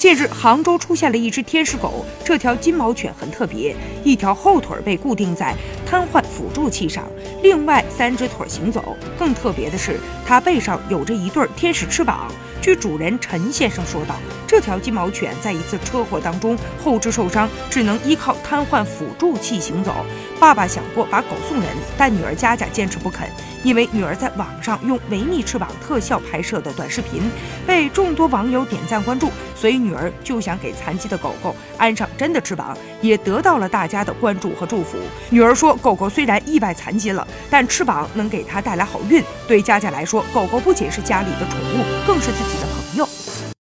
近日，杭州出现了一只天使狗。这条金毛犬很特别，一条后腿被固定在瘫痪辅助器上，另外三只腿行走。更特别的是，它背上有着一对天使翅膀。据主人陈先生说道，这条金毛犬在一次车祸当中后肢受伤，只能依靠瘫痪辅助器行走。爸爸想过把狗送人，但女儿佳佳坚持不肯，因为女儿在网上用维密翅膀特效拍摄的短视频被众多网友点赞关注，所以女儿就想给残疾的狗狗安上真的翅膀，也得到了大家的关注和祝福。女儿说，狗狗虽然意外残疾了，但翅膀能给她带来好运。对佳佳来说，狗狗不仅是家里的宠物，更是自己。的朋友